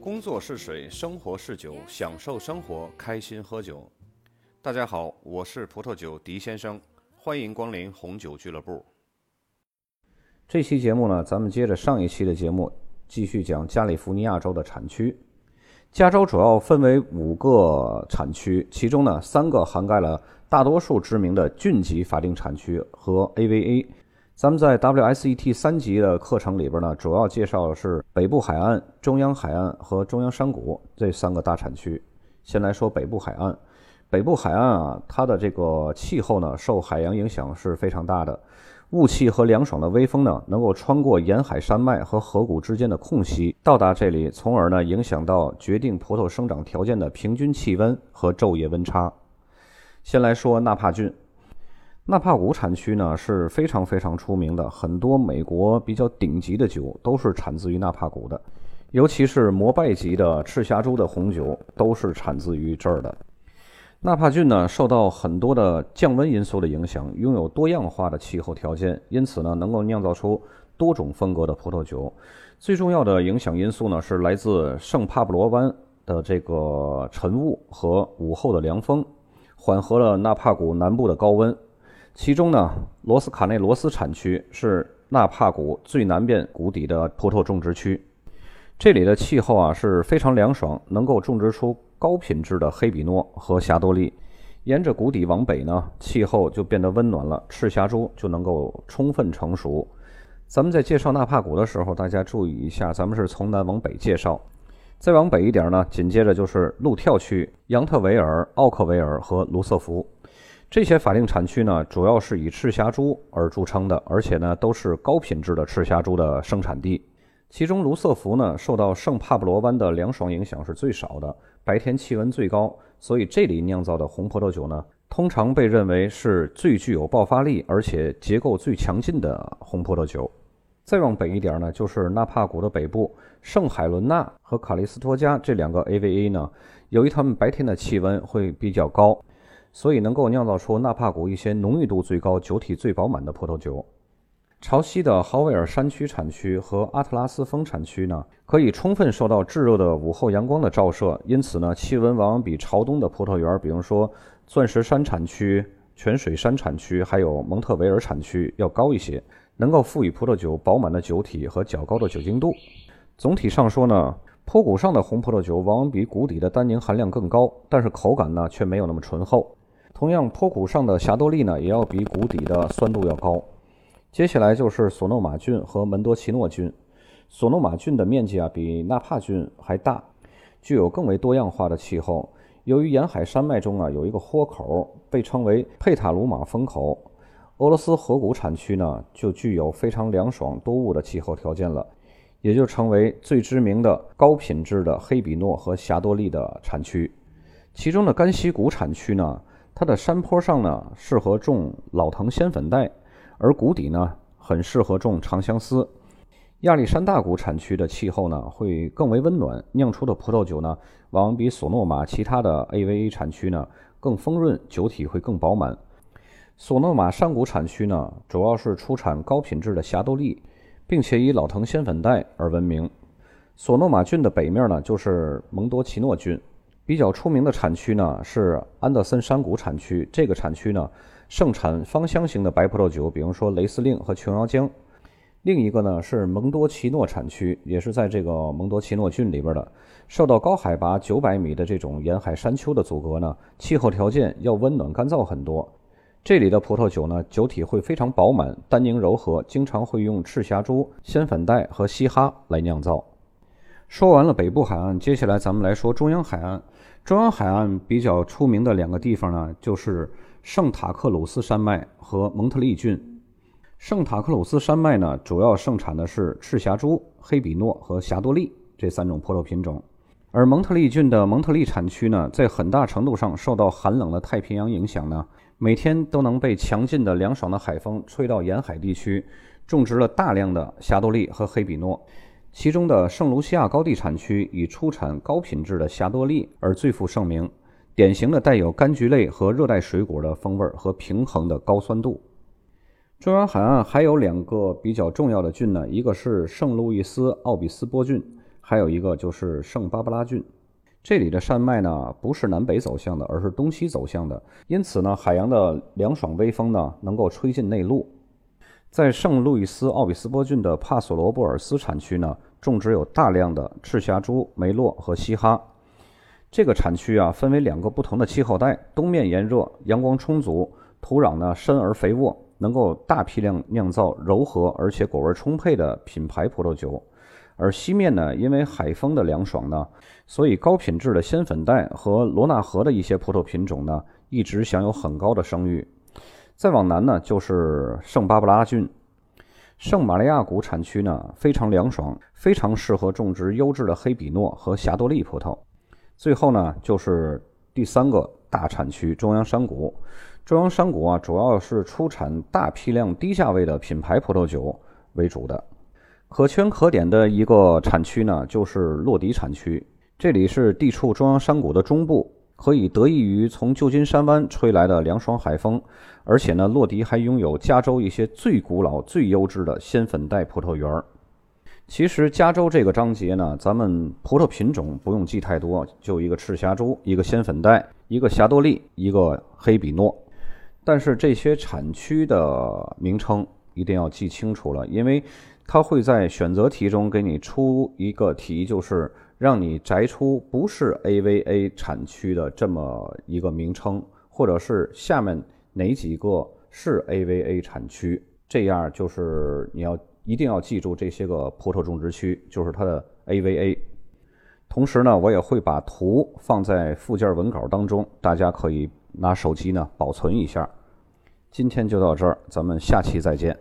工作是水，生活是酒，享受生活，开心喝酒。大家好，我是葡萄酒狄先生，欢迎光临红酒俱乐部。这期节目呢，咱们接着上一期的节目，继续讲加利福尼亚州的产区。加州主要分为五个产区，其中呢，三个涵盖了大多数知名的郡级法定产区和 AVA。咱们在 WSET 三级的课程里边呢，主要介绍的是北部海岸、中央海岸和中央山谷这三个大产区。先来说北部海岸，北部海岸啊，它的这个气候呢，受海洋影响是非常大的，雾气和凉爽的微风呢，能够穿过沿海山脉和河谷之间的空隙到达这里，从而呢，影响到决定葡萄生长条件的平均气温和昼夜温差。先来说纳帕郡。纳帕谷产区呢是非常非常出名的，很多美国比较顶级的酒都是产自于纳帕谷的，尤其是摩拜级的赤霞珠的红酒都是产自于这儿的。纳帕郡呢受到很多的降温因素的影响，拥有多样化的气候条件，因此呢能够酿造出多种风格的葡萄酒。最重要的影响因素呢是来自圣帕布罗湾的这个晨雾和午后的凉风，缓和了纳帕谷南部的高温。其中呢，罗斯卡内罗斯产区是纳帕谷最南边谷底的葡萄种植区。这里的气候啊是非常凉爽，能够种植出高品质的黑比诺和霞多丽。沿着谷底往北呢，气候就变得温暖了，赤霞珠就能够充分成熟。咱们在介绍纳帕谷的时候，大家注意一下，咱们是从南往北介绍。再往北一点呢，紧接着就是路跳区、杨特维尔、奥克维尔和卢瑟福。这些法定产区呢，主要是以赤霞珠而著称的，而且呢，都是高品质的赤霞珠的生产地。其中，卢瑟福呢，受到圣帕布罗湾的凉爽影响是最少的，白天气温最高，所以这里酿造的红葡萄酒呢，通常被认为是最具有爆发力，而且结构最强劲的红葡萄酒。再往北一点呢，就是纳帕谷的北部，圣海伦娜和卡利斯托加这两个 AVA 呢，由于它们白天的气温会比较高。所以能够酿造出纳帕谷一些浓郁度最高、酒体最饱满的葡萄酒。潮汐的豪威尔山区产区和阿特拉斯峰产区呢，可以充分受到炙热的午后阳光的照射，因此呢，气温往往比朝东的葡萄园，比如说钻石山产区、泉水山产区，还有蒙特维尔产区要高一些，能够赋予葡萄酒饱满的酒体和较高的酒精度。总体上说呢。坡谷上的红葡萄酒往往比谷底的单宁含量更高，但是口感呢却没有那么醇厚。同样，坡谷上的霞多丽呢也要比谷底的酸度要高。接下来就是索诺马郡和门多奇诺郡。索诺马郡的面积啊比纳帕郡还大，具有更为多样化的气候。由于沿海山脉中啊有一个豁口，被称为佩塔鲁马风口，俄罗斯河谷产区呢就具有非常凉爽多雾的气候条件了。也就成为最知名的高品质的黑比诺和霞多丽的产区。其中的甘溪谷产区呢，它的山坡上呢适合种老藤仙粉黛，而谷底呢很适合种长相思。亚历山大谷产区的气候呢会更为温暖，酿出的葡萄酒呢往往比索诺玛其他的 AVA 产区呢更丰润，酒体会更饱满。索诺玛山谷产区呢主要是出产高品质的霞多丽。并且以老藤仙粉黛而闻名。索诺马郡的北面呢，就是蒙多奇诺郡。比较出名的产区呢是安德森山谷产区。这个产区呢盛产芳香型的白葡萄酒，比如说雷司令和琼瑶浆。另一个呢是蒙多奇诺产区，也是在这个蒙多奇诺郡里边的。受到高海拔九百米的这种沿海山丘的阻隔呢，气候条件要温暖干燥很多。这里的葡萄酒呢，酒体会非常饱满，单宁柔和，经常会用赤霞珠、仙粉黛和西哈来酿造。说完了北部海岸，接下来咱们来说中央海岸。中央海岸比较出名的两个地方呢，就是圣塔克鲁斯山脉和蒙特利郡。圣塔克鲁斯山脉呢，主要盛产的是赤霞珠、黑比诺和霞多丽这三种葡萄品种，而蒙特利郡的蒙特利产区呢，在很大程度上受到寒冷的太平洋影响呢。每天都能被强劲的凉爽的海风吹到沿海地区，种植了大量的霞多丽和黑比诺。其中的圣卢西亚高地产区以出产高品质的霞多丽而最负盛名，典型的带有柑橘类和热带水果的风味和平衡的高酸度。中央海岸还有两个比较重要的郡呢，一个是圣路易斯奥比斯波郡，还有一个就是圣巴巴拉郡。这里的山脉呢，不是南北走向的，而是东西走向的，因此呢，海洋的凉爽微风呢，能够吹进内陆。在圣路易斯奥比斯波郡的帕索罗布尔斯产区呢，种植有大量的赤霞珠、梅洛和嘻哈。这个产区啊，分为两个不同的气候带，东面炎热，阳光充足，土壤呢深而肥沃，能够大批量酿造柔和而且果味充沛的品牌葡萄酒。而西面呢，因为海风的凉爽呢，所以高品质的仙粉带和罗纳河的一些葡萄品种呢，一直享有很高的声誉。再往南呢，就是圣巴布拉郡，圣玛利亚谷产区呢非常凉爽，非常适合种植优质的黑比诺和霞多丽葡萄。最后呢，就是第三个大产区中央山谷。中央山谷啊，主要是出产大批量低价位的品牌葡萄酒为主的。可圈可点的一个产区呢，就是洛迪产区。这里是地处中央山谷的中部，可以得益于从旧金山湾吹来的凉爽海风。而且呢，洛迪还拥有加州一些最古老、最优质的鲜粉带葡萄园儿。其实加州这个章节呢，咱们葡萄品种不用记太多，就一个赤霞珠，一个鲜粉带，一个霞多丽，一个黑比诺。但是这些产区的名称一定要记清楚了，因为。它会在选择题中给你出一个题，就是让你摘出不是 AVA 产区的这么一个名称，或者是下面哪几个是 AVA 产区，这样就是你要一定要记住这些个葡萄种植区，就是它的 AVA。同时呢，我也会把图放在附件文稿当中，大家可以拿手机呢保存一下。今天就到这儿，咱们下期再见。